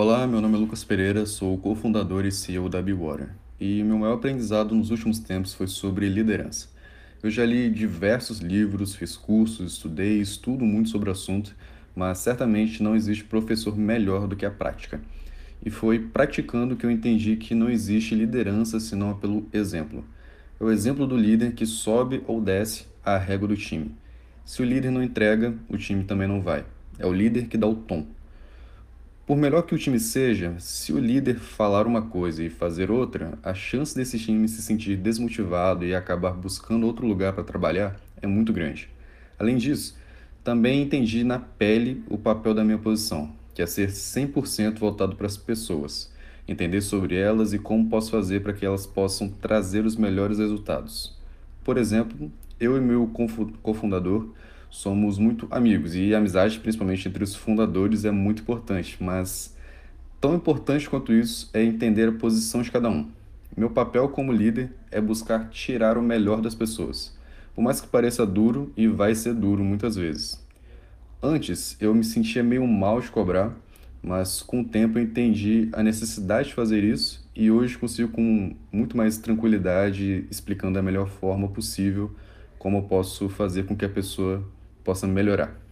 Olá, meu nome é Lucas Pereira, sou cofundador e CEO da Bewater. E meu maior aprendizado nos últimos tempos foi sobre liderança. Eu já li diversos livros, fiz cursos, estudei, estudo muito sobre o assunto, mas certamente não existe professor melhor do que a prática. E foi praticando que eu entendi que não existe liderança senão pelo exemplo. É o exemplo do líder que sobe ou desce a régua do time. Se o líder não entrega, o time também não vai. É o líder que dá o tom. Por melhor que o time seja, se o líder falar uma coisa e fazer outra, a chance desse time se sentir desmotivado e acabar buscando outro lugar para trabalhar é muito grande. Além disso, também entendi na pele o papel da minha posição, que é ser 100% voltado para as pessoas, entender sobre elas e como posso fazer para que elas possam trazer os melhores resultados. Por exemplo, eu e meu cofundador somos muito amigos e a amizade, principalmente entre os fundadores, é muito importante, mas tão importante quanto isso é entender a posição de cada um. Meu papel como líder é buscar tirar o melhor das pessoas, por mais que pareça duro e vai ser duro muitas vezes. Antes eu me sentia meio mal de cobrar, mas com o tempo eu entendi a necessidade de fazer isso e hoje consigo com muito mais tranquilidade explicando da melhor forma possível como eu posso fazer com que a pessoa possa melhorar.